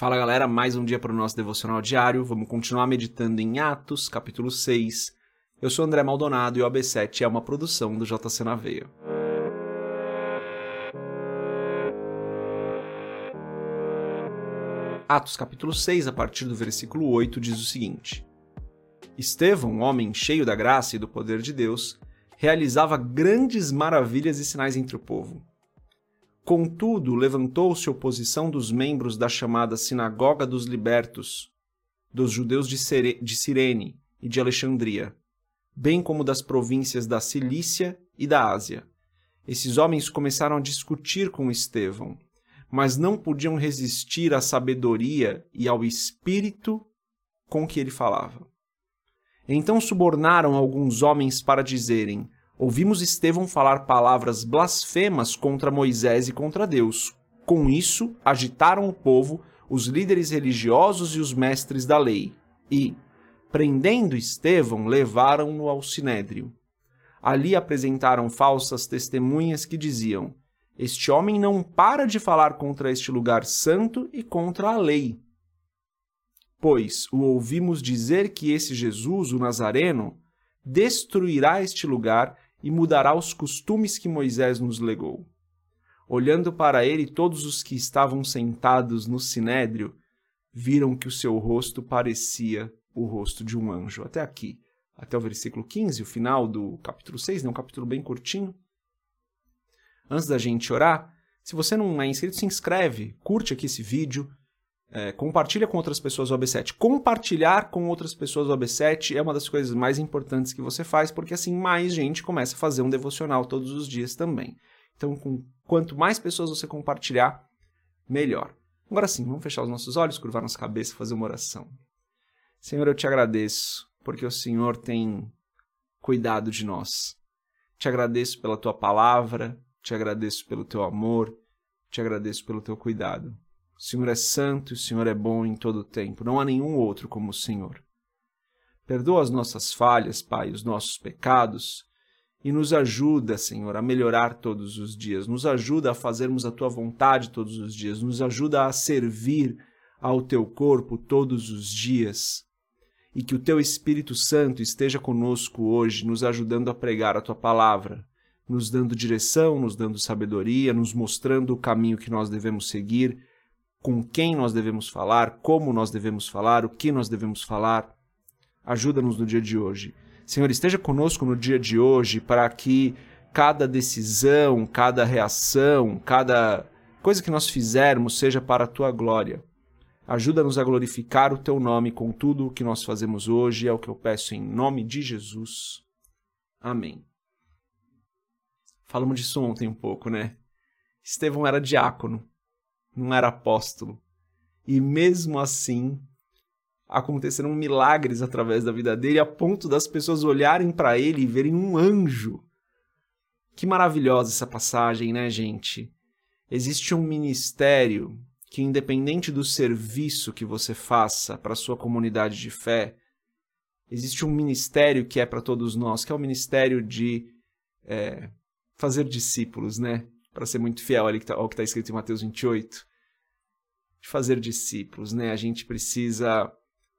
Fala galera, mais um dia para o nosso devocional diário. Vamos continuar meditando em Atos, capítulo 6. Eu sou André Maldonado e o AB7 é uma produção do JC na Veia. Atos, capítulo 6, a partir do versículo 8, diz o seguinte: Estevão, homem cheio da graça e do poder de Deus, realizava grandes maravilhas e sinais entre o povo. Contudo, levantou-se oposição dos membros da chamada Sinagoga dos Libertos, dos judeus de, de Cirene e de Alexandria, bem como das províncias da Cilícia e da Ásia. Esses homens começaram a discutir com Estevão, mas não podiam resistir à sabedoria e ao espírito com que ele falava. Então subornaram alguns homens para dizerem: ouvimos Estevão falar palavras blasfemas contra Moisés e contra Deus. Com isso, agitaram o povo, os líderes religiosos e os mestres da lei, e, prendendo Estevão, levaram-no ao sinédrio. Ali apresentaram falsas testemunhas que diziam: Este homem não para de falar contra este lugar santo e contra a lei. Pois o ouvimos dizer que esse Jesus, o Nazareno, destruirá este lugar e mudará os costumes que Moisés nos legou. Olhando para ele, todos os que estavam sentados no sinédrio viram que o seu rosto parecia o rosto de um anjo. Até aqui, até o versículo 15, o final do capítulo 6, né? um capítulo bem curtinho. Antes da gente orar, se você não é inscrito, se inscreve, curte aqui esse vídeo, é, compartilha com outras pessoas o AB7. Compartilhar com outras pessoas o AB7 é uma das coisas mais importantes que você faz, porque assim mais gente começa a fazer um devocional todos os dias também. Então, com quanto mais pessoas você compartilhar, melhor. Agora sim, vamos fechar os nossos olhos, curvar nossa cabeça, fazer uma oração. Senhor, eu te agradeço, porque o Senhor tem cuidado de nós. Te agradeço pela tua palavra, te agradeço pelo teu amor, te agradeço pelo teu cuidado. O Senhor é santo e o Senhor é bom em todo o tempo. Não há nenhum outro como o Senhor. Perdoa as nossas falhas, Pai, os nossos pecados e nos ajuda, Senhor, a melhorar todos os dias. Nos ajuda a fazermos a tua vontade todos os dias. Nos ajuda a servir ao teu corpo todos os dias. E que o teu Espírito Santo esteja conosco hoje, nos ajudando a pregar a tua palavra, nos dando direção, nos dando sabedoria, nos mostrando o caminho que nós devemos seguir com quem nós devemos falar, como nós devemos falar, o que nós devemos falar. Ajuda-nos no dia de hoje. Senhor, esteja conosco no dia de hoje para que cada decisão, cada reação, cada coisa que nós fizermos seja para a tua glória. Ajuda-nos a glorificar o teu nome com tudo o que nós fazemos hoje, é o que eu peço em nome de Jesus. Amém. Falamos disso ontem um pouco, né? Estevão era diácono não era apóstolo. E mesmo assim, aconteceram milagres através da vida dele, a ponto das pessoas olharem para ele e verem um anjo. Que maravilhosa essa passagem, né, gente? Existe um ministério que, independente do serviço que você faça para sua comunidade de fé, existe um ministério que é para todos nós, que é o ministério de é, fazer discípulos, né? Para ser muito fiel ao que está tá escrito em Mateus 28 de fazer discípulos, né? A gente precisa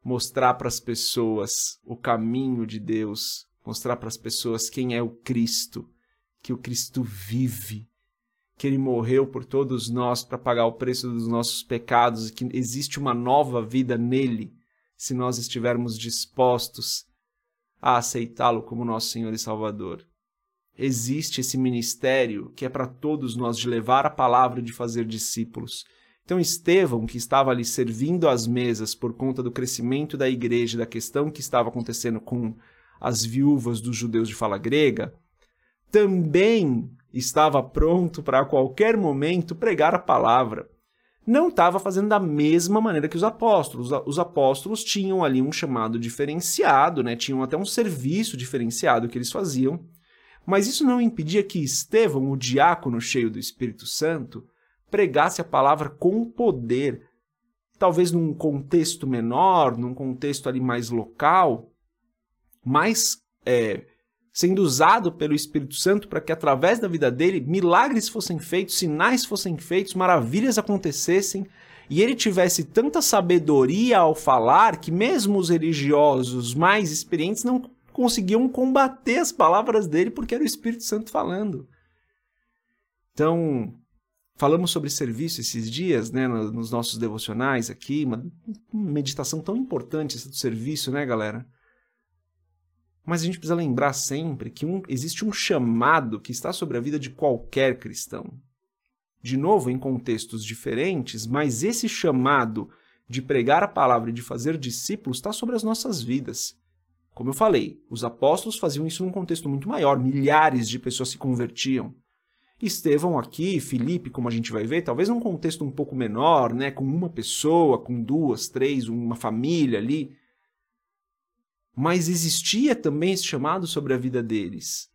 mostrar para as pessoas o caminho de Deus, mostrar para as pessoas quem é o Cristo, que o Cristo vive, que ele morreu por todos nós para pagar o preço dos nossos pecados e que existe uma nova vida nele, se nós estivermos dispostos a aceitá-lo como nosso Senhor e Salvador. Existe esse ministério que é para todos nós de levar a palavra e de fazer discípulos. Então, Estevão, que estava ali servindo às mesas por conta do crescimento da igreja, da questão que estava acontecendo com as viúvas dos judeus de fala grega, também estava pronto para a qualquer momento pregar a palavra. Não estava fazendo da mesma maneira que os apóstolos. Os apóstolos tinham ali um chamado diferenciado, né? tinham até um serviço diferenciado que eles faziam. Mas isso não impedia que Estevão, o diácono cheio do Espírito Santo, pregasse a palavra com poder, talvez num contexto menor, num contexto ali mais local, mas é, sendo usado pelo Espírito Santo para que através da vida dele milagres fossem feitos, sinais fossem feitos, maravilhas acontecessem e ele tivesse tanta sabedoria ao falar que mesmo os religiosos mais experientes não conseguiam combater as palavras dele porque era o Espírito Santo falando. Então, falamos sobre serviço esses dias, né, nos nossos devocionais aqui, uma meditação tão importante essa do serviço, né, galera? Mas a gente precisa lembrar sempre que um, existe um chamado que está sobre a vida de qualquer cristão. De novo, em contextos diferentes, mas esse chamado de pregar a palavra e de fazer discípulos está sobre as nossas vidas. Como eu falei, os apóstolos faziam isso num contexto muito maior, milhares de pessoas se convertiam. Estevão aqui, Felipe, como a gente vai ver, talvez num contexto um pouco menor, né, com uma pessoa, com duas, três, uma família ali. Mas existia também esse chamado sobre a vida deles.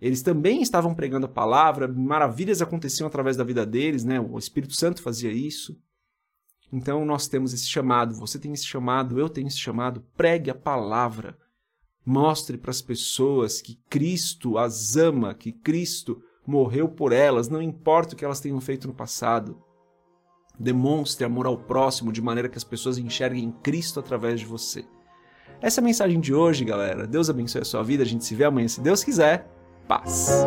Eles também estavam pregando a palavra, maravilhas aconteciam através da vida deles, né? O Espírito Santo fazia isso. Então nós temos esse chamado, você tem esse chamado, eu tenho esse chamado, pregue a palavra. Mostre para as pessoas que Cristo as ama, que Cristo morreu por elas, não importa o que elas tenham feito no passado. Demonstre amor ao próximo de maneira que as pessoas enxerguem Cristo através de você. Essa é a mensagem de hoje, galera. Deus abençoe a sua vida. A gente se vê amanhã, se Deus quiser. Paz.